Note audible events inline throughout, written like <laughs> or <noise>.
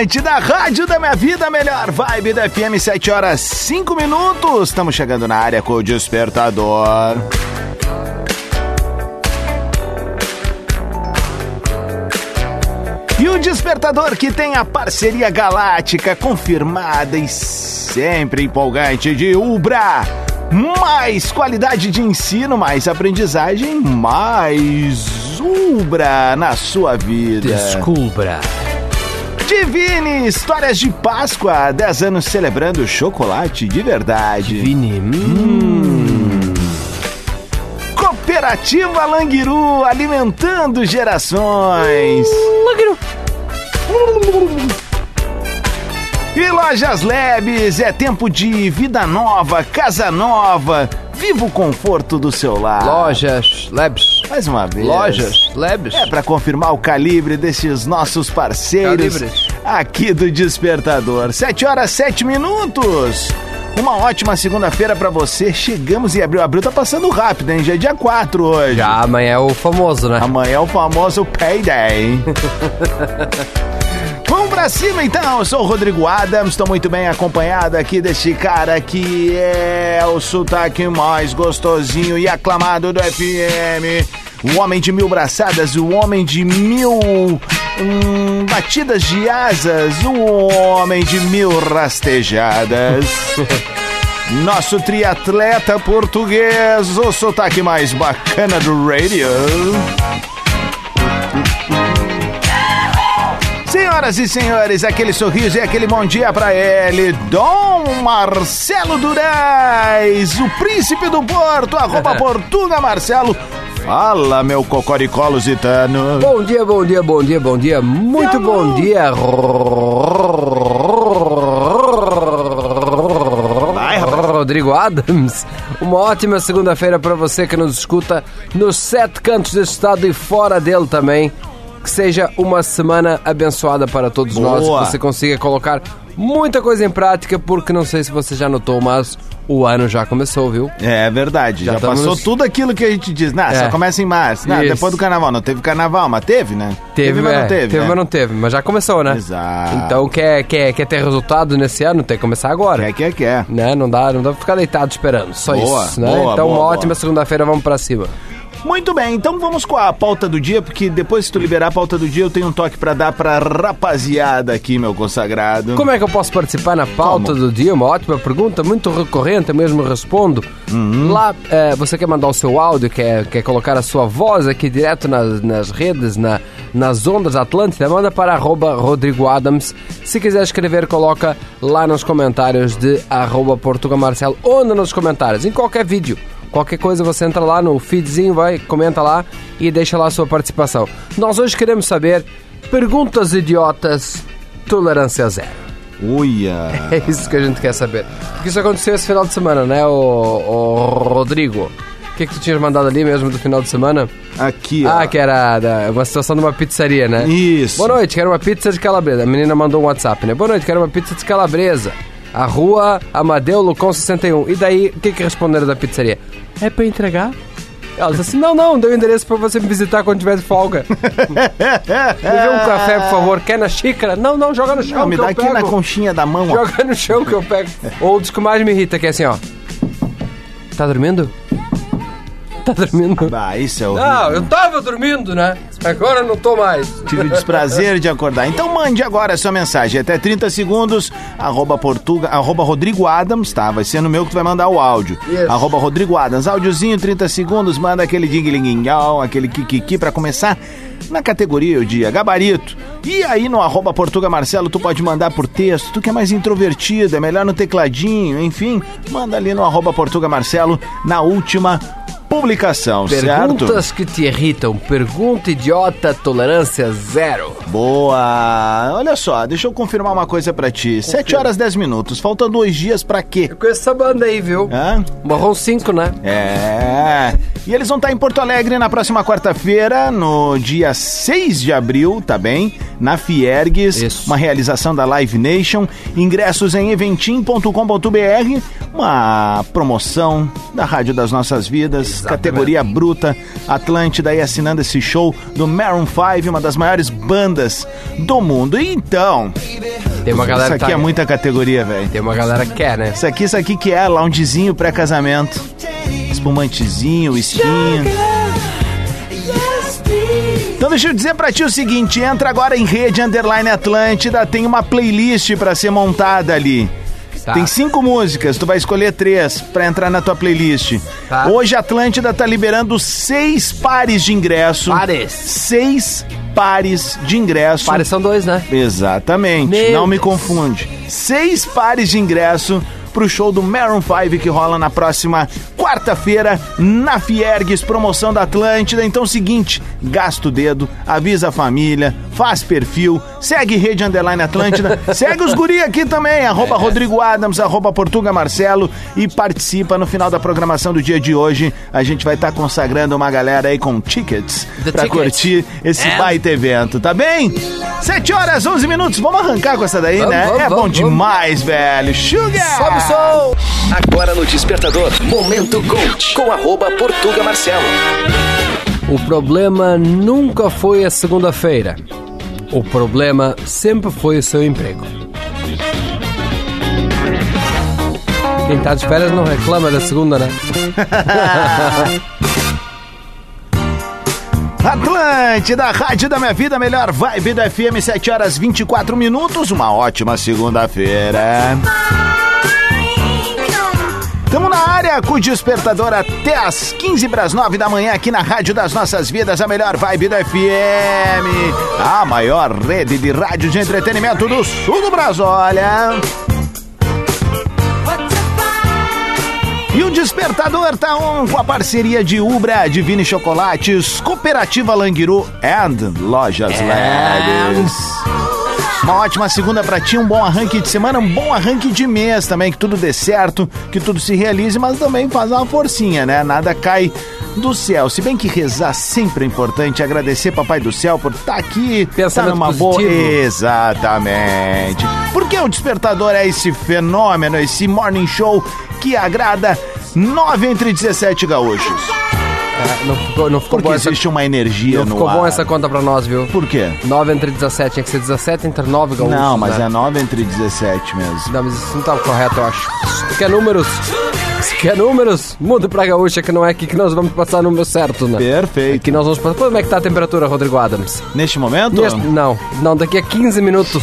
Atlântida, rádio da minha vida, melhor vibe da FM, 7 horas 5 minutos. Estamos chegando na área com o despertador. E o despertador que tem a parceria galáctica confirmada e sempre empolgante de Ubra. Mais qualidade de ensino, mais aprendizagem, mais Ubra na sua vida. Descubra. Divine, histórias de Páscoa, 10 anos celebrando chocolate de verdade. Divine, hum. Cooperativa Languiru, alimentando gerações. Languiru. E Lojas Lebes, é tempo de vida nova, casa nova. Viva o conforto do seu lar. Lojas Lebes. Mais uma vez. Lojas Lebes. É para confirmar o calibre desses nossos parceiros Calibres. aqui do Despertador. 7 horas 7 minutos. Uma ótima segunda-feira para você. Chegamos em abril. Abril tá passando rápido, hein? Já é dia 4 hoje. Já amanhã é o famoso, né? Amanhã é o famoso Payday. <laughs> Pra cima então, eu sou o Rodrigo Adams, estou muito bem acompanhado aqui desse cara que é o sotaque mais gostosinho e aclamado do FM. O homem de mil braçadas, o homem de mil hum, batidas de asas, o homem de mil rastejadas. <laughs> Nosso triatleta português, o sotaque mais bacana do radio. Senhoras e senhores, aquele sorriso e aquele bom dia para ele, Dom Marcelo Durais, o príncipe do Porto, arroba <laughs> Portuga Marcelo. Fala, meu cocoricó lusitano. Bom dia, bom dia, bom dia, bom dia, muito bom dia. Rodrigo Adams, uma ótima segunda-feira para você que nos escuta nos sete cantos deste estado e fora dele também. Que seja uma semana abençoada para todos Boa. nós, que você consiga colocar muita coisa em prática, porque não sei se você já notou, mas o ano já começou, viu? É verdade, já, Já passou estamos- tudo aquilo que a gente diz. Nah, só É. começa em março. Isso. depois do carnaval. Não teve carnaval, mas teve, né? Teve, mas é, não teve. teve né? mas não teve, mas já começou, né? Exato. Então quer, quer, quer ter resultado nesse ano, tem que começar agora. Quer, quer, quer. Né? Não dá, não dá pra ficar deitado esperando, só Boa, isso, né? boa, então boa, uma ótima segunda-feira, vamos pra cima. Muito bem, então vamos com a pauta do dia, porque depois se tu liberar a pauta do dia, eu tenho um toque pra dar pra rapaziada aqui, meu consagrado. Como é que eu posso participar na pauta Como? do dia? Uma ótima pergunta, muito recorrente, eu mesmo respondo. Uhum. Lá, eh, você quer mandar o seu áudio, quer, quer colocar a sua voz aqui direto nas, nas redes, na, nas ondas Atlântida, manda para arroba Rodrigo Adams. Se quiser escrever, coloca lá nos comentários de arroba Portuga Marcelo ou nos comentários, em qualquer vídeo. Qualquer coisa você entra lá no feedzinho, vai, comenta lá e deixa lá a sua participação. Nós hoje queremos saber perguntas idiotas, tolerância zero. Uia. <laughs> É isso que a gente quer saber. Porque isso aconteceu esse final de semana, né, o, o Rodrigo? O que, que tu tinhas mandado ali mesmo do final de semana? Aqui, ó. Ah, que era da- uma situação de uma pizzaria, né? Isso. Boa noite, quero uma pizza de calabresa. A menina mandou um WhatsApp, né? Boa noite, quero uma pizza de calabresa. A rua Amadeu Lucon 61. E daí, o que que responderam da pizzaria? É pra entregar? Ela disse assim, não, não, deu o endereço pra você me visitar quando tiver de folga. <laughs> me vê um café, por favor. Quer na xícara? Não, não, joga no chão Não, me que dá eu aqui pego. na conchinha da mão, ó. Joga no chão que eu pego. Ou que mais me irrita, que é assim, ó. Tá dormindo? tá dormindo. Ah, isso é horrível. Não, eu tava dormindo, né? Agora não tô mais. Tive o desprazer de acordar. Então mande agora a sua mensagem. Até 30 segundos, arroba, Portuga, arroba Rodrigo Adams, tá? Vai ser no meu que tu vai mandar o áudio. Isso. Arroba Rodrigo Adams. Áudiozinho, 30 segundos, manda aquele ding-linguinhal, aquele kikiki pra começar na categoria o dia, gabarito. E aí no arroba Portuga Marcelo tu pode mandar por texto, tu que é mais introvertido, é melhor no tecladinho, enfim, manda ali no arroba Portuga Marcelo na última publicação, certo? Perguntas que te irritam. Pergunta idiota, tolerância zero. Boa! Olha só, deixa eu confirmar uma coisa pra ti. 7 horas 10 minutos, faltam dois dias pra quê? Eu conheço essa banda aí, viu? Hã? Marrom 5, né? É. E eles vão estar em Porto Alegre na próxima quarta-feira, no dia 6 de abril, tá bem? Na Fiergues, Isso. uma realização da Live Nation. Ingressos em eventim.com.br, uma promoção da Rádio das Nossas Vidas, categoria bruta. Atlântida aí assinando esse show do Maroon 5, uma das maiores bandas do mundo. E então, Tem uma galera isso aqui tá... é muita categoria, velho. Tem uma galera que quer, né? Isso aqui, isso aqui que é loungezinho pré-casamento. Espumantezinho, esquinho. Então deixa eu dizer pra ti o seguinte, entra agora em Rede Underline Atlântida, tem uma playlist pra ser montada ali. Tá. Tem cinco músicas, tu vai escolher três pra entrar na tua playlist. Tá. Hoje a Atlântida tá liberando seis pares de ingresso. Pares. Seis pares de ingresso. Pares são dois, né? Exatamente, Meu não me Deus. confunde. Seis pares de ingresso pro show do Maroon 5 que rola na próxima quarta-feira na Fiergues, promoção da Atlântida. Então, seguinte, gasta o dedo, avisa a família, faz perfil, segue Rede Underline Atlântida, <laughs> segue os guri aqui também, arroba Rodrigo Adams, arroba Portuga Marcelo e participa no final da programação do dia de hoje. A gente vai estar consagrando uma galera aí com tickets The pra tickets. curtir esse É. baita evento, tá bem? 7 horas, 11 minutos, vamos arrancar com essa daí, Vamos, né? vamos, é bom vamos, demais, velho. Sugar! Agora no Despertador, Momento Coach, com arroba Portuga Marcelo. O problema nunca foi a segunda-feira. O problema sempre foi o seu emprego. Quem tá de férias não reclama da segunda, né? <laughs> Atlântida, Rádio da Minha Vida, melhor vibe do FM, 7 horas 24 minutos, uma ótima segunda-feira. Tamo na área com o despertador até às 15 para as 9 da manhã aqui na Rádio das Nossas Vidas, a melhor vibe do FM. A maior rede de rádio de entretenimento do sul do Brasil, olha. E o Despertador tá on com a parceria de Ubra, Divine Chocolates, Cooperativa Languiru and Lojas Leves. Uma ótima segunda pra ti, um bom arranque de semana, um bom arranque de mês também, que tudo dê certo, que tudo se realize, mas também faz uma forcinha, né? Nada cai do céu. Se bem que rezar sempre é importante, agradecer Papai do Céu por estar aqui, tá Pensamento numa boa. positivo. Exatamente. Porque o Despertador é esse fenômeno, esse morning show que agrada 9 entre 17 gaúchos. É, não ficou, não ficou Porque bom essa, existe uma energia não no ficou ar. bom essa conta pra nós, viu? Por quê? 9 entre 17, tinha que ser 17 entre 9 gaúchos. Não, mas né? é 9 entre 17 mesmo. Não, mas isso não tá correto, eu acho. Tu quer números, se quer números, muda pra gaúcha, que não é aqui que nós vamos passar número certo, né? Perfeito. Aqui nós vamos passar. Como é que tá a temperatura, Rodrigo Adams? Neste momento, Neste- Não, não, daqui a 15 minutos.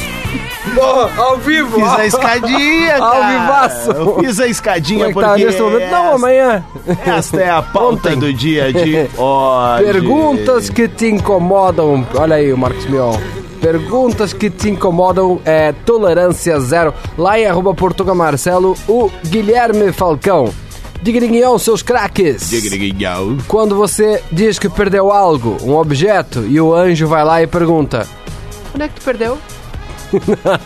Oh, ao vivo! fiz a escadinha, <laughs> Ao vivaço. Eu fiz a escadinha Como é que tá porque nesse momento? Não, amanhã. esta é a pauta Ontem. do dia de <laughs> hoje. Perguntas que te incomodam. Olha aí o Marcos Mion. Perguntas que te incomodam é tolerância zero. Lá em arroba Portuga Marcelo, o Guilherme Falcão. Digriguinhão, seus craques. Digriguinhão. Quando você diz que perdeu algo, um objeto, e o anjo vai lá e pergunta: Onde é que tu perdeu?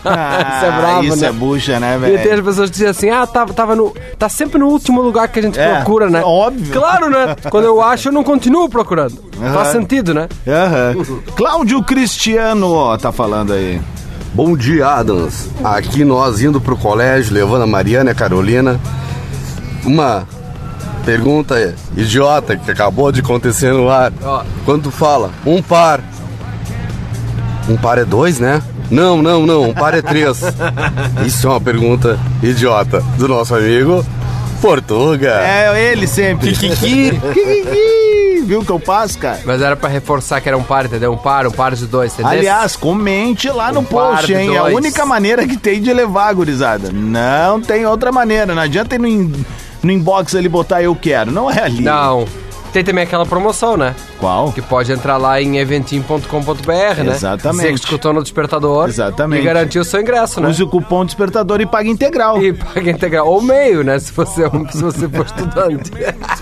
Ah, Isso é bravo, Isso né? é bucha, né, E tem as velho? pessoas que dizem assim: Ah, tava, tava no. Tá sempre no último lugar que a gente É, procura, né? óbvio. Claro, né? <laughs> Quando eu acho, eu não continuo procurando. Faz Aham. sentido, né? Aham. Cláudio Cristiano, ó, tá falando aí. Bom dia, Adams. Aqui nós indo pro colégio, levando a Mariana e a Carolina. Uma pergunta idiota que acabou de acontecer no ar. Ó. Quando tu fala um par, um par é dois, né? Não, não, não, um par é três. Isso é uma pergunta idiota do nosso amigo Portuga. É ele sempre. Kikiki. Kikiki. Viu o que eu passo, cara? Mas era pra reforçar que era um par, entendeu? Um par, um par de dois, entendeu? Aliás, comente lá no Um par post, hein? É a única maneira que tem de levar gurizada. Não tem outra maneira. Não adianta ir no, in- no inbox ali botar eu quero. Não é ali. Não. Tem também aquela promoção, né? Qual? Que pode entrar lá em eventim.com.br, né? Exatamente. Que escutou no despertador. Exatamente. E garantir o seu ingresso, né? Use o cupom despertador e paga integral. E paga integral. Ou meio, né? Se você, é um- se você for estudante.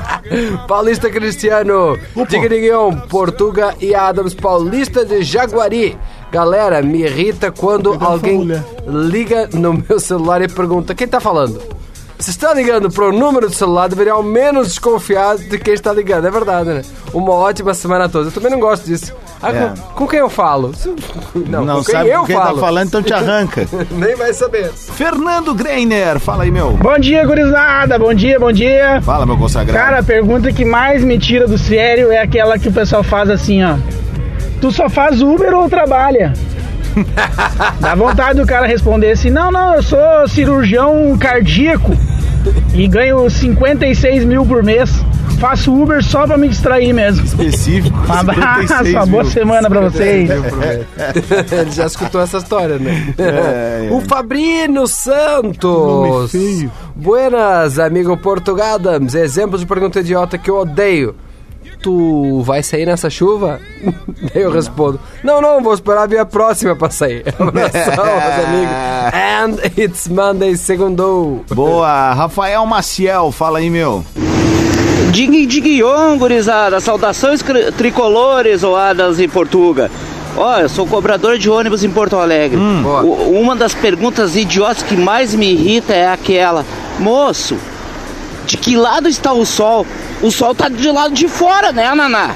<laughs> Paulista Cristiano, Digriguion, Portuga e Adams, Paulista de Jaguari. Galera, me irrita quando alguém liga no meu celular e pergunta: quem tá falando? Se está ligando para o número do celular, deveria ao menos desconfiar de quem está ligando. É verdade, né? Uma ótima semana a todos. Eu também não gosto disso. Ah, É. com, com quem eu falo? <laughs> Não, Não com quem sabe eu com quem falo. tá falando, então te arranca. <laughs> Nem vai saber. Fernando Greiner, fala aí, meu. Bom dia, gurizada. Bom dia, bom dia. Fala, meu consagrado. Cara, a pergunta que mais me tira do sério é aquela que o pessoal faz assim, ó. Tu só faz Uber ou trabalha? <laughs> Dá vontade do cara responder assim: Não, não, eu sou cirurgião cardíaco e ganho 56 mil por mês. Faço Uber só pra me distrair mesmo. específico. Um abraço, 56 uma boa mil. semana pra vocês. <laughs> Ele já escutou essa história, né? É, é. O Fabrino Santos. Buenas, amigo Portugadams. Exemplo de pergunta idiota que eu odeio. Tu vai sair nessa chuva? Daí <laughs> eu respondo: Não, não, vou esperar vir a próxima pra sair. <laughs> Abração, meus <laughs> amigos. And it's Monday, segundo. Boa, Rafael Maciel, fala aí, meu. Dig Diguion, gurizada, saudações tricolores, oadas em Portuga. Ó, eu sou cobrador de ônibus em Porto Alegre. Boa. O- uma das perguntas idiotas que mais me irrita é aquela: Moço, de que lado está o sol? O sol tá de lado de fora, né, Naná?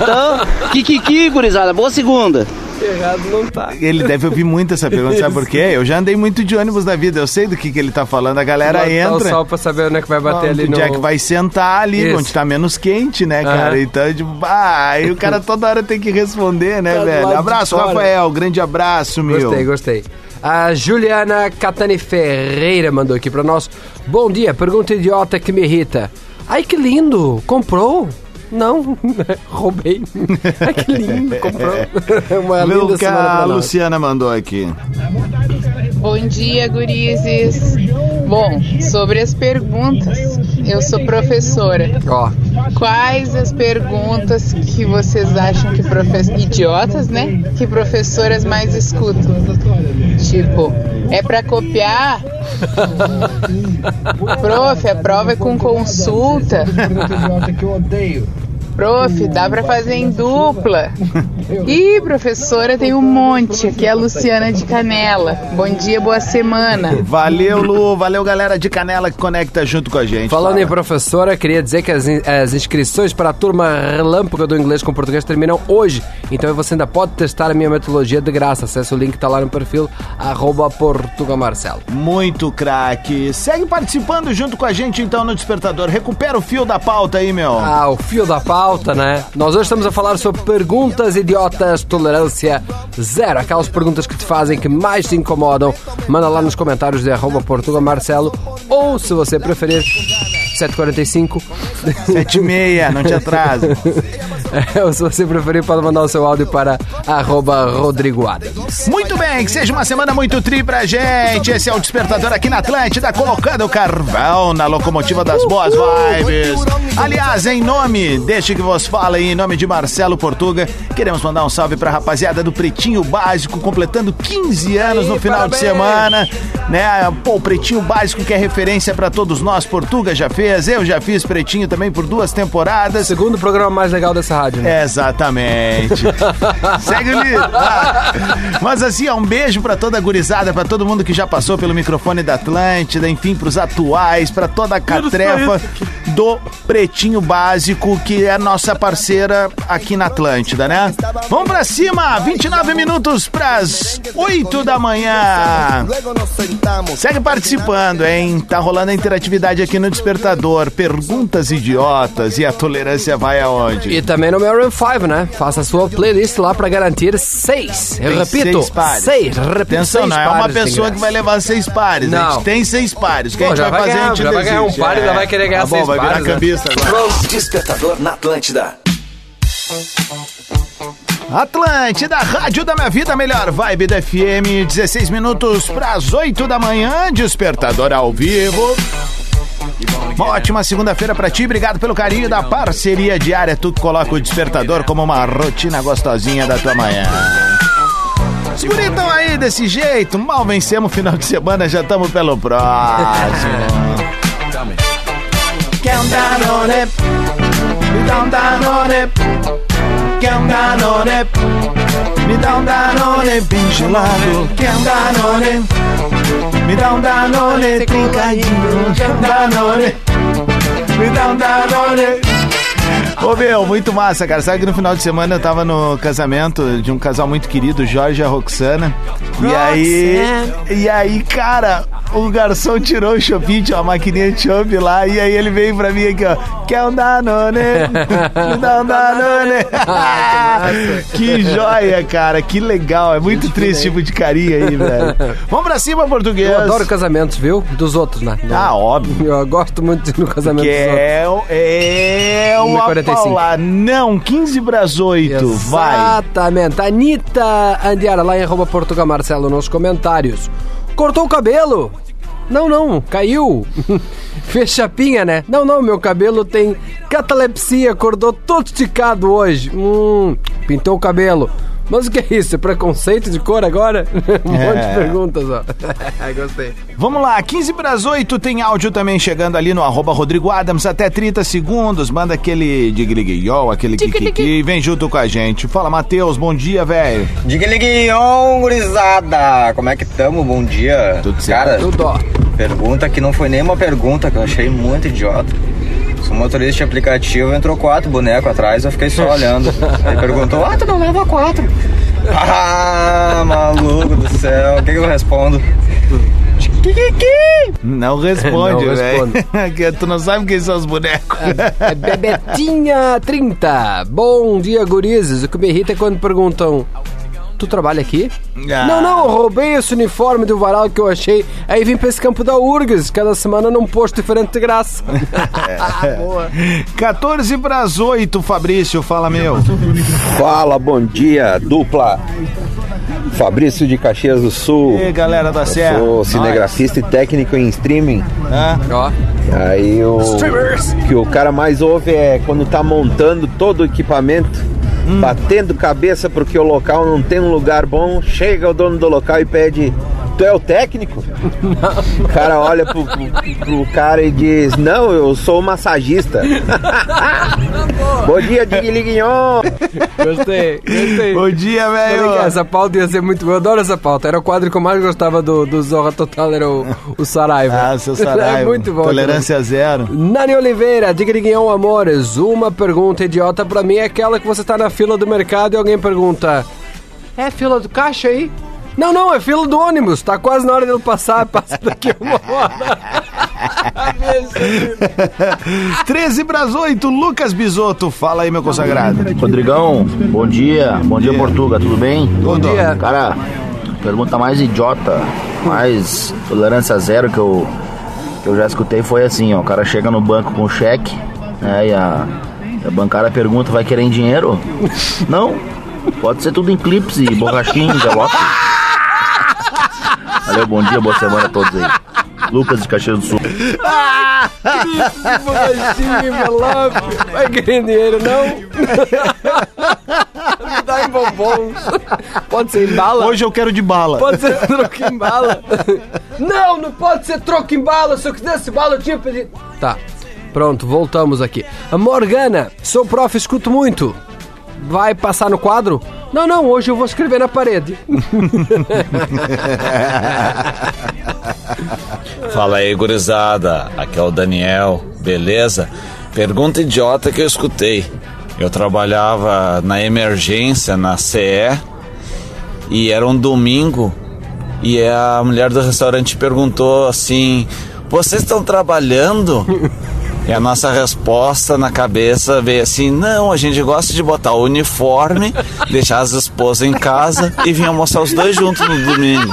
Então, Kikiki, gurizada, boa segunda. Errado não tá. Ele deve ouvir muito essa pergunta, sabe por quê? Eu já andei muito de ônibus na vida, eu sei do que, que ele tá falando. A galera Lá tá o entra. sol pra saber onde é que vai bater ali onde no... é que vai sentar ali, Isso. onde tá menos quente, né, cara? Aham. Então, tipo, ah, aí o cara toda hora tem que responder, né, Tá do velho? lado de Abraço, fora. Rafael. Grande abraço, meu. Gostei, gostei. A Juliana Catani Ferreira mandou aqui pra nós. Bom dia, pergunta idiota que me irrita. Ai, que lindo! Comprou? Não, <laughs> roubei. Ai, que lindo, comprou. <laughs> Uma Meu linda a pra nós. Luciana mandou aqui. Bom dia, gurizes. Bom, sobre as perguntas, eu sou professora. Ó, Quais as perguntas que vocês acham que professores idiotas, né? Que professoras mais escutam? Tipo, é pra copiar? <laughs> Prof, a prova é com consulta. Prof, dá pra fazer em dupla. Ih, professora, tem um monte. Aqui é a Luciana de Canela. Bom dia, boa semana. Valeu, Lu. Valeu, galera de Canela que conecta junto com a gente. falando em Fala. professora, queria dizer que as, as inscrições para a turma relâmpago do inglês com português terminam hoje. Então você ainda pode testar a minha metodologia de graça. Acesse o link que tá lá no perfil, arroba Portugamarcelo. Muito craque. Segue participando junto com a gente, então, no Despertador. Recupera o fio da pauta aí, meu. Ah, o fio da pauta, né? Nós hoje estamos a falar sobre perguntas idiotas, tolerância zero. Aquelas perguntas que te fazem que mais te incomodam. Manda lá nos comentários de arroba Portuga Marcelo. Ou, se você preferir, 745. Sete e meia, não te atrasa. <laughs> <laughs> É, ou se você preferir, pode mandar o seu áudio para arroba Rodrigo Adams. Muito bem, que seja uma semana muito tri pra gente. Esse é o Despertador aqui na Atlântida, colocando o carvão na locomotiva das boas vibes. Aliás, em nome, deixe que vos fala aí, em nome de Marcelo Portuga, queremos mandar um salve pra rapaziada do Pretinho Básico, completando 15 anos no final de semana. Né? Pô, o Pretinho Básico que é referência pra todos nós. Portuga já fez, eu já fiz Pretinho também por duas temporadas. Segundo programa mais legal dessa rádio, né? Exatamente. <laughs> Segue o líder. Ah. Mas assim, ó, um beijo pra toda a gurizada, pra todo mundo que já passou pelo microfone da Atlântida, enfim, pros atuais, pra toda a catrefa do Pretinho Básico, que é nossa parceira aqui na Atlântida, né? Vamos pra cima, 29 minutos pras 8 da manhã. Segue participando, hein? Tá rolando a interatividade aqui no Despertador. Perguntas idiotas e a tolerância vai aonde? E também também no Maroon 5, né? Faça a sua playlist lá pra garantir seis. Eu Tem repito, seis pares. seis. Repito, Atenção, seis não é uma pessoa que vai levar seis pares. A Não. gente tem seis pares. O que Pô, a gente já vai vai fazer? ganhar- a gente já vai ganhar um par e ainda vai querer ganhar tá bom, seis vai virar pares, né? cambista agora. Pronto, despertador na Atlântida. Atlântida, Rádio da Minha Vida, melhor vibe da FM, 16 minutos para as 8 da manhã, despertador ao vivo. Uma ótima segunda-feira pra ti, obrigado pelo carinho da parceria diária. Tu que coloca o despertador como uma rotina gostosinha da tua manhã. Tão aí desse jeito, mal vencemos o final de semana, já estamos pelo próximo. Quer um Danone? Me dá um Danone. Quer um Danone? Me dá um Danone bem gelado. Quer um Danone? Me dá um Danone trincadinho. Um Danone? Me dá um Danone. Ô meu, muito massa, cara. Sabe que no final de semana eu tava no casamento de um casal muito querido, Jorge e a Roxana. E aí, e aí, cara, o garçom tirou o chopinho, tinha uma maquininha de chopp lá, e aí ele veio pra mim aqui, ó. Quer um Danone? <laughs> Dá um Danone. <laughs> que joia, cara, que legal. É muito triste esse tipo de carinha aí, velho. Vamos pra cima, português. Eu adoro casamentos, viu? Dos outros, né? Ah, óbvio. Eu gosto muito de ir no casamento Que dos outros. é, é uma 1,45. Paula. Não, 15 pras 8. Vai. Exatamente. Anitta Andiara, lá em arroba Portugal Marcelo, nos comentários. Cortou o cabelo? Não, não, caiu. <laughs> Fez chapinha, né? Não, não, meu cabelo tem catalepsia, acordou todo esticado hoje. Hum, pintou o cabelo. Mas o que é isso? É preconceito de cor agora? <laughs> um monte É. de perguntas, ó. <laughs> Gostei. Vamos lá, 15 pras 8 tem áudio também chegando ali no arroba Rodrigo Adams, até 30 segundos. Manda aquele digliguiol, aquele kikiki e vem junto com a gente. Fala, Matheus, bom dia, velho. Diga liguinhon, gurizada! Como é que tamo? Bom dia. Tudo certo. Cara, Tudo, ó. pergunta que não foi nem uma pergunta, que eu achei muito idiota. O motorista de aplicativo entrou quatro bonecos atrás, eu fiquei só olhando. Ele perguntou, ah, tu não leva quatro? Ah, maluco do céu, o que, que eu respondo? Não responde, Não velho. <laughs> Que tu não sabe quem são os bonecos. É Bebetinha 30. Bom dia, gurizes. O que me irrita é quando perguntam: Tu trabalha aqui? Ah. Não, não, roubei esse uniforme do varal que eu achei. Aí vim pra esse campo da URGS, cada semana num posto diferente de graça. <laughs> Boa. 14 pras 8, Fabrício, fala meu. Fala, bom dia, dupla. Fabrício de Caxias do Sul. E aí, galera da Serra. Sou cinegrafista e técnico em streaming. Hã? Ó, Aí o que o cara mais ouve é quando tá montando todo o equipamento, batendo cabeça porque o local não tem um lugar bom, chega o dono do local e pede Tu é o técnico? O cara olha pro, pro- pro cara e diz: Não, eu sou o massagista. Bom dia, Digliguinhon. gostei, gostei. Bom dia, velho. Essa pauta ia ser muito boa. Eu adoro essa pauta. Era o quadro que eu mais gostava do, do Zorra Total, era o, o Saraiva. Ah, seu <laughs> Saraiva. É muito bom. Tolerância zero. Nani Oliveira, Digriguinhão Amores, uma pergunta idiota pra mim é aquela que você tá na fila do mercado e alguém pergunta: É fila do caixa aí? Não, não, é fila do ônibus, tá quase na hora dele passar, <laughs> passa daqui uma hora. 13 pras 8, Lucas Bisotto, fala aí, meu consagrado. Rodrigão, bom dia. Bom dia, Portuga, tudo bem? Bom dia. Cara, pergunta mais idiota, mais tolerância zero que eu, que eu já escutei foi assim, ó. O cara chega no banco com cheque, né? E a, a bancária pergunta, vai querer em dinheiro? <laughs> Não. Pode ser tudo em clips e borrachinha, envelope. Valeu, bom dia, boa semana a todos aí. Lucas de Caxias do Sul. Borrachinha, envelope, vai querer dinheiro, não? Me dá em bombons. Pode ser em bala? Hoje eu quero de bala. Pode ser troco em bala. Não, não pode ser troco em bala. Se eu quisesse bala, eu tinha pedido. Tá, pronto, voltamos aqui. A Morgana, sou prof, escuto muito. Vai passar no quadro? Não, não, hoje eu vou escrever na parede. <laughs> Fala aí, gurizada. Aqui é o Daniel, beleza? Pergunta idiota que eu escutei. Eu trabalhava na emergência, na CE, e era um domingo, e a mulher do restaurante perguntou assim: Vocês estão trabalhando? E a nossa resposta na cabeça veio assim: não, a gente gosta de botar o uniforme, <laughs> deixar as esposas em casa e vir almoçar os dois juntos no domingo.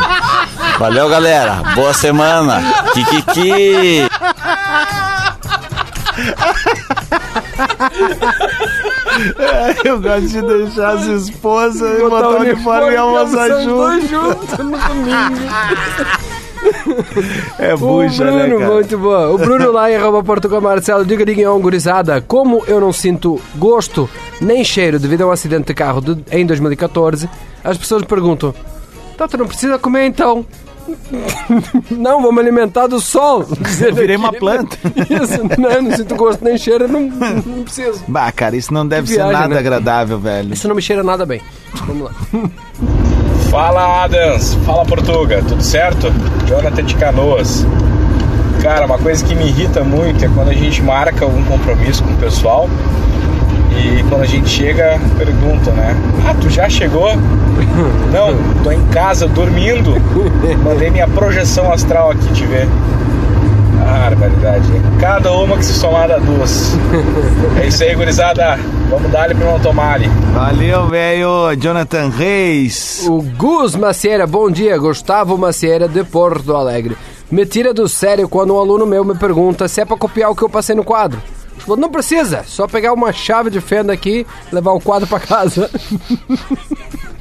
Valeu, galera. Boa semana. Kikiki. Eu gosto de deixar as esposas e botar o uniforme e almoçar os dois junto. juntos no domingo. <laughs> É O bucha, né, Bruno, cara? muito boa. O Bruno lá em arroba Portugal Marcelo, diga Diguinhão, gurizada, como eu não sinto gosto nem cheiro devido a um acidente de carro de- em 2014, as pessoas perguntam, tá, tu não precisa comer então? <laughs> não, vou me alimentar do sol. <laughs> Eu virei uma <laughs> planta. Isso, não, não sinto gosto nem cheiro, não, não preciso. Bah, cara, isso não deve Viagem, ser nada né? agradável, velho. Isso não me cheira nada bem. Vamos lá. Fala Adams, fala Portuga, tudo certo? Jonathan de Canoas. Cara, uma coisa que me irrita muito é quando a gente marca algum compromisso com o pessoal e quando a gente chega, pergunta, né? Ah, tu já chegou? Não, tô em casa dormindo. Mandei minha projeção astral aqui te ver. Ah, barbaridade. Cada uma que se somar dá duas. <laughs> É isso aí, gurizada. Vamos dar ali pro não tomar ali. Valeu, velho. Jonathan Reis. O Gus Macieira, bom dia. Gustavo Macieira, de Porto Alegre. Me tira do sério quando um aluno meu me pergunta se é pra copiar o que eu passei no quadro. Falou, não precisa, só pegar uma chave de fenda aqui e levar o quadro pra casa. <laughs>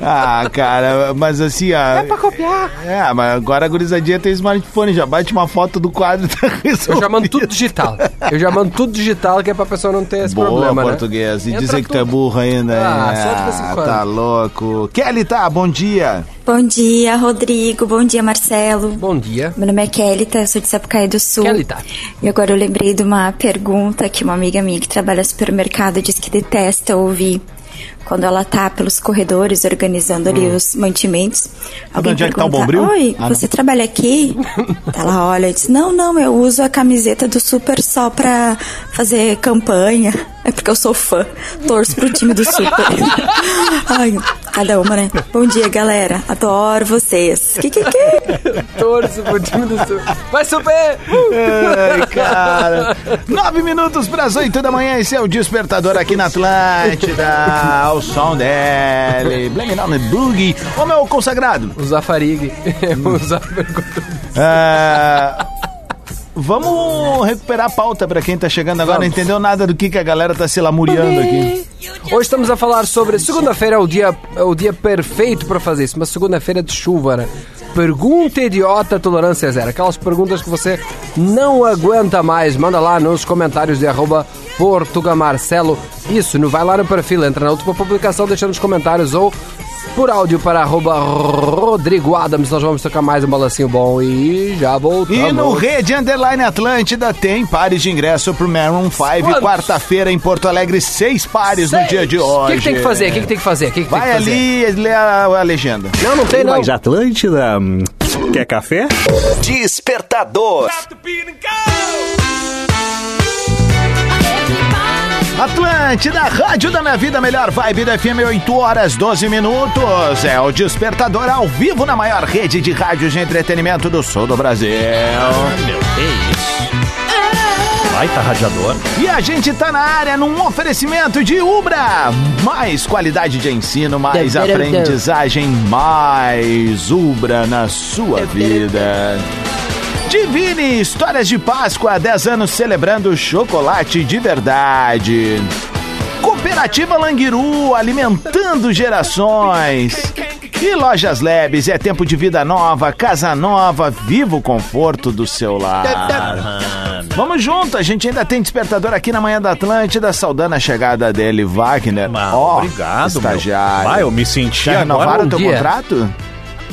Ah, cara, mas assim, ó. É pra copiar. É, mas agora a gurizadinha tem smartphone, já bate uma foto do quadro e <laughs> tá resolvido. Eu já mando tudo digital. Eu já mando tudo digital que é pra pessoa não ter esse Boa, problema, né? português. E Entra dizer que tu é burro ainda. Ah, em quando. Tá louco. Kelly, tá, bom dia. Bom dia, Rodrigo. Bom dia, Marcelo. Bom dia. Meu nome é Kelly, tá? Eu sou de Sapucaí do Sul. Kelly, tá. E agora eu lembrei de uma pergunta que uma amiga minha que trabalha no supermercado diz que detesta ouvir. Quando ela tá pelos corredores organizando ali Hum. os mantimentos. Alguém onde é que tá pergunta, Bombril? Oi, Ah, não. você trabalha aqui? <laughs> ela olha e diz, não, não, eu uso a camiseta do Super só pra fazer campanha. É porque eu sou fã. Torço pro time do Super. <laughs> Ai, cada uma, né? Bom dia, galera. Adoro vocês. Que, que, que? <laughs> Torço pro time do Sul. Vai super! Ai, cara. Nove minutos pras oito da manhã, esse é o Despertador aqui na Atlântida. Ao som dele. Blame it on the boogie. Ô, meu consagrado. O Zafarig. <laughs> O Zafarig. Ah, vamos recuperar a pauta pra quem tá chegando agora. Não entendeu nada do que, que a galera tá se lamuriando aqui. Hoje estamos a falar sobre. Segunda-feira é o dia, é o dia perfeito para fazer isso, uma segunda-feira de chuva, né? Pergunta idiota, tolerância zero. Aquelas perguntas que você não aguenta mais. Manda lá nos comentários de arroba Portugamarcelo. Isso, não vai lá no perfil, entra na última publicação, deixa nos comentários ou por áudio para arroba Rodrigo Adams. Nós vamos tocar mais um balancinho bom e já voltamos. E no Rede Underline Atlântida tem pares de ingresso pro Maroon 5, Quantos? quarta-feira em Porto Alegre, seis pares no Seis. dia de O hoje. que, que tem que fazer? O que, que tem que fazer? O que, que Vai tem que fazer? ali e lê a, a legenda. Não, não tem não. Mais Atlântida. Quer café? Despertador. Atlântida, rádio da minha vida, melhor vibe do FM, 8 horas 12 minutos. É o Despertador ao vivo na maior rede de rádios de entretenimento do sul do Brasil. Meu, que isso? Baita radiador. E a gente tá na área num oferecimento de Ubra. Mais qualidade de ensino, mais aprendizagem, mais Ubra na sua vida. Divine Histórias de Páscoa, 10 anos celebrando chocolate de verdade. Cooperativa Languiru, alimentando gerações. E Lojas Labs, é tempo de vida nova, casa nova, viva o conforto do seu lar. Vamos junto, a gente ainda tem despertador aqui na manhã da Atlântida, saudando a chegada dele, Wagner. Ó, Obrigado, estagiário. meu. Vai, eu me senti Já agora... renovaram o teu dia. contrato?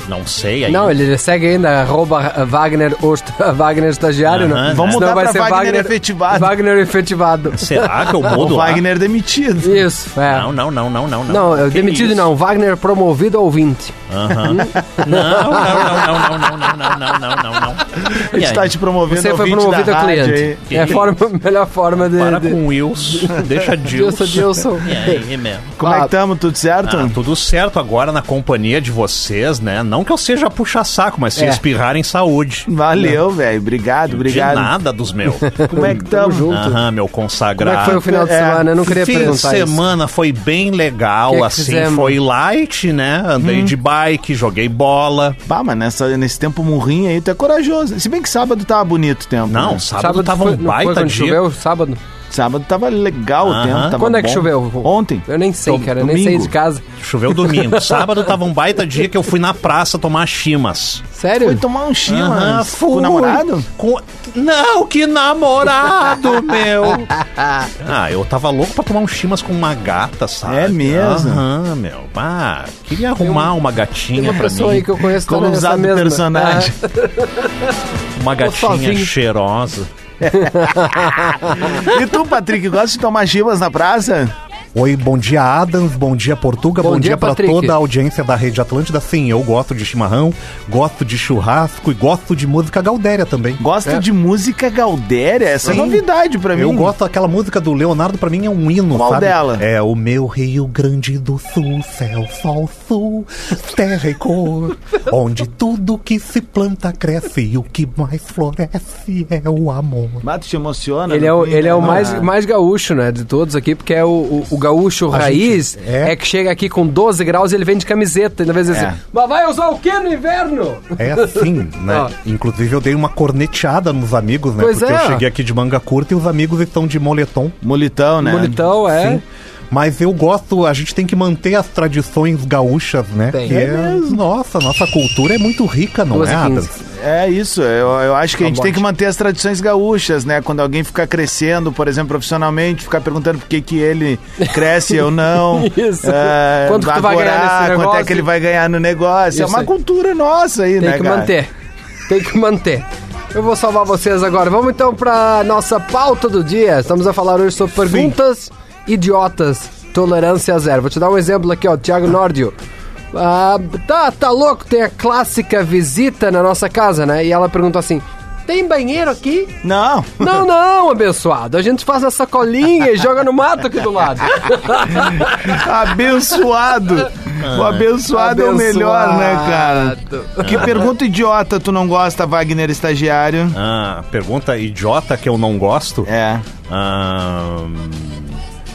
Não sei aí. Não, ele segue ainda, arroba Wagner, o <laughs> Wagner estagiário, Aham. né? Vamos mudar vai pra ser Wagner efetivado. Wagner efetivado. Será que eu <laughs> O mudo lá? Wagner demitido. Isso, é. Não, não, não, não, não. Não, Que demitido isso? não, Wagner promovido a ouvinte. Aham. Não, não, não, não, não, não, não, não, não, não, não. A gente tá te promovendo Você foi ouvinte promovido da a rádio cliente. aí. É a forma, melhor forma de. Para de- com o Wilson, deixa Dilson. Dilson, Dilson. E aí, meu? Como é que estamos? Tudo certo? Ah, tudo certo agora na companhia de vocês, né? Não que eu seja puxa-saco, mas se É. espirrar em saúde. Valeu, velho. Obrigado, obrigado. De nada dos meus. Como é que estamos? Aham, meu consagrado. Como é que foi o final de É. semana? Eu não queria Fim de perguntar isso. semana foi bem legal, Que que assim, fizemos? foi light, né? Andei Hum. de bike, joguei bola. Bah, mas nessa, nesse tempo murrinho aí, tu é corajoso. Se bem que sábado tava bonito o tempo. Não, né? sábado, tava foi- um não foi baita dia. choveu sábado? Sábado tava legal o tempo. Tava Quando é que bom. choveu? Ontem. Eu nem sei, Dom- cara. Eu nem domingo. saí de casa. Choveu domingo. <laughs> Sábado tava um baita dia que eu fui na praça tomar chimas. Sério? Foi tomar um chimas com o fui. namorado? Com- Não, que namorado, <laughs> meu! Ah, eu tava louco pra tomar um chimas com uma gata, sabe? É mesmo? Aham, meu. Ah, queria arrumar uma gatinha Tem uma pra pessoa mim. aí que eu conheço Como também nessa usado mesma. personagem. <laughs> Uma gatinha sozinho. cheirosa. E tu, Patrick, gosta de tomar chivas na praça? Oi, bom dia Adams, bom dia Portuga, Bom bom, dia, dia, pra Patrick. toda a audiência da Rede Atlântida. Sim, eu gosto de chimarrão, gosto de churrasco e gosto de música gaudéria também. Gosta É. de música gaudéria? Essa é Sim. novidade pra mim. Eu gosto daquela música do Leonardo, pra mim é um hino, Qual sabe? dela? É o meu Rio Grande do Sul, céu, sol, sul, terra e cor, <laughs> onde tudo que se planta cresce e o que mais floresce é o amor. Mas tu te emociona? Ele é o, ele é o mais, mais gaúcho, né, de todos aqui, porque é o, o, o gaúcho A raiz, gente- é. é. que chega aqui com 12 graus e ele vem de camiseta, ainda vez É. assim, mas vai usar o que no inverno? É assim, né? Inclusive eu dei uma corneteada nos amigos, né? Pois Porque é. eu cheguei aqui de manga curta e os amigos estão de moletom. Molitão, né? Bonitão, é. Sim. Mas eu gosto, a gente tem que manter as tradições gaúchas, né? Tem. Que É é, nossa, nossa cultura é muito rica, não Duas é. Adams? É isso, eu, eu acho que a gente Tá tem bom. que manter as tradições gaúchas, né? Quando alguém ficar crescendo, por exemplo, profissionalmente, ficar perguntando por que, que ele cresce ou não. <laughs> Isso. É, Quanto que tu vai ganhar nesse Quanto é negócio? que ele vai ganhar no negócio. é Isso uma aí. cultura nossa aí, Tem né, que cara? manter. Tem que manter. Eu vou salvar vocês agora. Vamos então pra nossa pauta do dia. Estamos a falar hoje sobre perguntas idiotas, tolerância zero. Vou te dar um exemplo aqui, ó, Thiago Nordio. Ah, tá, tá louco, tem a clássica visita na nossa casa, né? E ela perguntou assim: tem banheiro aqui? Não. Não, <laughs> não, abençoado. A gente faz a sacolinha e joga no mato aqui do lado. <laughs> Abençoado. O abençoado, é o melhor, né, cara? Que pergunta idiota tu não gosta, Wagner Estagiário? Ah, pergunta idiota que eu não gosto. É. Ah,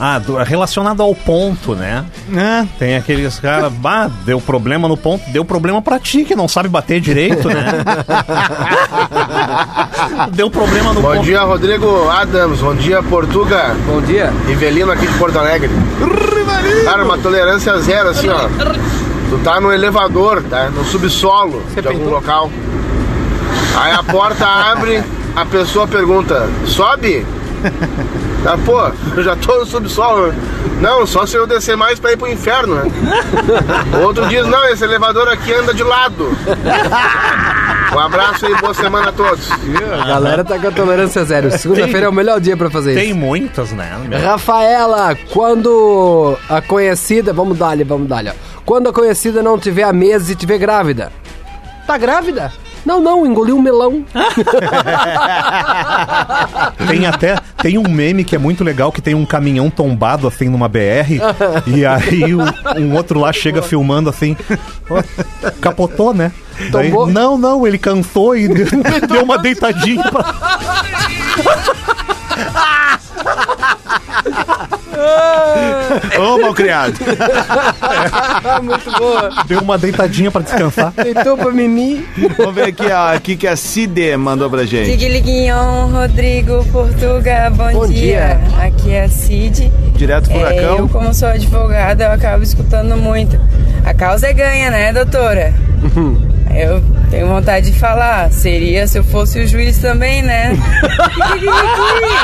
ah, do- relacionado ao ponto, né? Né? Tem aqueles caras, <laughs> bah, deu problema no ponto, deu problema pra ti que não sabe bater direito, né? <laughs> deu problema no Bom ponto. dia, Rodrigo Adams. Bom dia, Portuga. Bom dia. Rivelino aqui de Porto Alegre. Cara, uma tolerância zero, assim, ó. Tu tá no elevador, tá? No subsolo de algum local. Aí a porta abre, a pessoa pergunta, sobe? <laughs> Ah, pô, eu já tô no subsolo. Não, só se eu descer mais pra ir pro inferno, né? <laughs> Outro diz, não, esse elevador aqui anda de lado. <laughs> Um abraço e boa semana a todos. A galera tá com a tolerância zero. Segunda-feira é o melhor dia pra fazer Tem isso. muitas, né? Rafaela, quando a conhecida. Vamos dar-lhe, vamos dar-lhe. ó. Quando a conhecida não tiver a mesa e tiver grávida. Tá grávida? Não, não, engoliu um melão. <laughs> Tem até tem um meme que é muito legal que tem um caminhão tombado assim numa BR e aí o- um outro lá chega filmando assim, capotou, né? Daí, Tombou? não, não, ele cansou e <laughs> deu uma deitadinha pra... <laughs> Ô, malcriado. <laughs> Muito boa. deu uma deitadinha pra descansar. Deitou pra mimi. Vamos ver aqui, ó. Aqui que a Cide mandou pra gente. Tigiliguinhon, Rodrigo, Portuga, bom, Bom dia. Aqui é a Cid. Direto do É, furacão. eu, como sou advogada, eu acabo escutando muito. A causa é ganha, né, doutora? Eu tenho vontade de falar. Seria se eu fosse o juiz também, né? <laughs>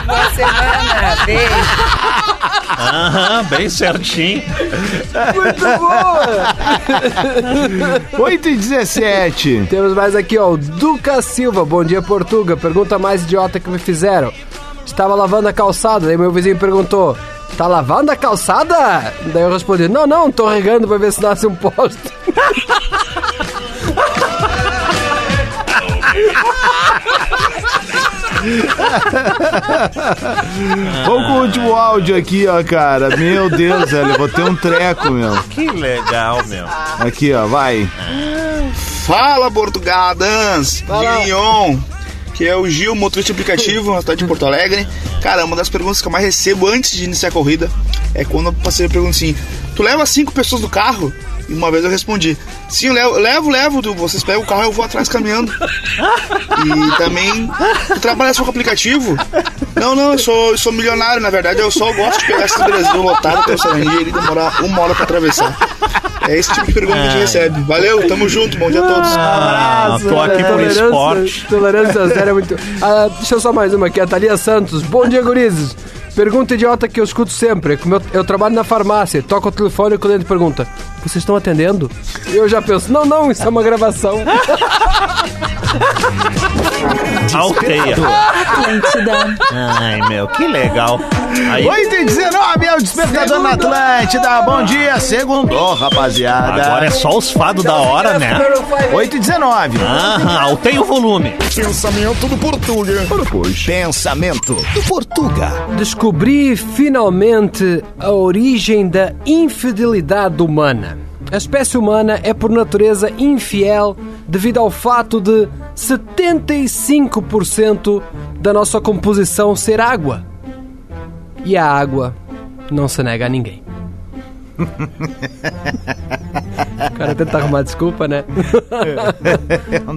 Boa semana. Beijo. Aham, bem certinho. Muito boa. 8 e 17. Temos mais aqui, ó. O Duca Silva. Bom dia, Portuga. Pergunta mais idiota que me fizeram. Estava lavando a calçada. Daí meu vizinho perguntou: Tá lavando a calçada? Daí eu respondi: Não, não, tô regando pra ver se nasce um posto. <laughs> <laughs> Vamos com o último áudio aqui, ó, cara. Meu Deus, velho, eu vou ter um treco, meu. Que legal, meu. Aqui, ó, vai. Fala, Portugadans! Guilhom, que é o Gil, motorista aplicativo na cidade de Porto Alegre. Cara, uma das perguntas que eu mais recebo antes de iniciar a corrida é quando o parceiro pergunta assim: Tu leva cinco pessoas no carro? E uma vez eu respondi: Sim, eu levo, levo, levo. Vocês pegam o carro eu vou atrás caminhando. <laughs> E também, tu trabalha só com aplicativo? Não, não, eu sou, eu sou milionário, na verdade. Eu só gosto de pegar esse Brasil lotado que é o Sarandi e demorar uma hora pra atravessar. É esse tipo de pergunta que a gente recebe. Valeu, tamo junto, bom dia a todos. Abraço, tô aqui por tolerância- esporte. Tolerância zero é muito. Ah, deixa eu só mais uma aqui, a Thalia Santos. Bom dia, gurizes. Pergunta idiota que eu escuto sempre. Como eu, eu trabalho na farmácia, toco o telefone e o cliente pergunta: Vocês estão atendendo? E eu já penso: Não, não, isso é uma gravação. <laughs> Alteia. Atlântida. Ai, meu, que legal. Aí, 8 e 19 é o Despertador na Atlântida. Bom dia, segundou, rapaziada. agora é só os fados da hora, né? 8 e 19. Aham, alteia o volume. Pensamento do Portuga. Pensamento do Portuga. Descobri finalmente a origem da infidelidade humana. A espécie humana é por natureza infiel devido ao fato de 75% da nossa composição ser água. E a água não se nega a ninguém. <laughs> O cara tenta arrumar desculpa, né?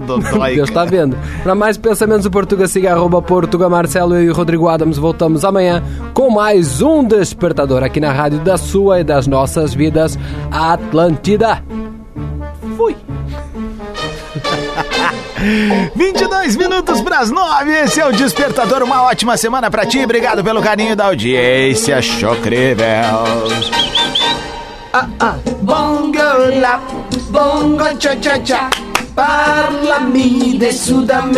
Dodói, Deus está vendo. Para mais pensamentos do Portuga, siga arroba Portuga Marcelo e Rodrigo Adams. Voltamos amanhã com mais um Despertador aqui na rádio da sua e das nossas vidas, Atlântida. Fui. 22 minutos para as 9. Esse é o Despertador. Uma ótima semana para ti. Obrigado pelo carinho da audiência. Chocrível. Bongo la, bongo cha cha cha, parlami de Sudamérica.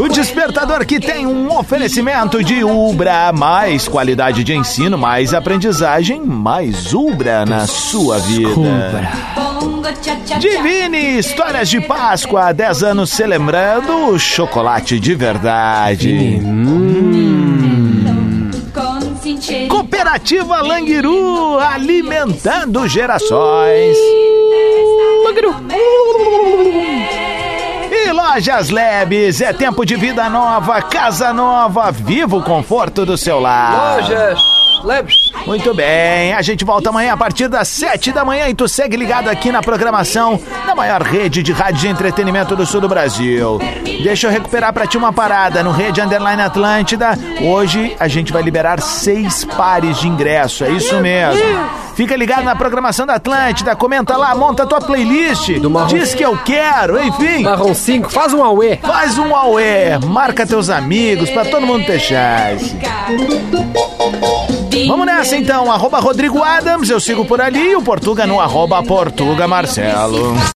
O Despertador que tem um oferecimento de Ubra. Mais qualidade de ensino, mais aprendizagem, mais Ubra na sua vida. Divine Histórias de Páscoa, há 10 anos celebrando o chocolate de verdade. Cooperativa Languiru, alimentando gerações. E Lojas Lebes, é tempo de vida nova, casa nova, viva o conforto do seu lar. Lojas Lebes. Muito bem, a gente volta amanhã a partir das 7 da manhã e tu segue ligado aqui na programação da maior rede de rádio de entretenimento do sul do Brasil. Deixa eu recuperar pra ti uma parada no Rede Underline Atlântida. Hoje a gente vai liberar seis pares de ingresso, é isso mesmo. Fica ligado na programação da Atlântida, comenta lá, monta a tua playlist, diz que eu quero, enfim. Marrom 5, faz um auê. Faz um auê, marca teus amigos pra todo mundo ter chance. Vamos nessa então, arroba Rodrigo Adams, eu sigo por ali e o Portuga no arroba Portuga Marcelo.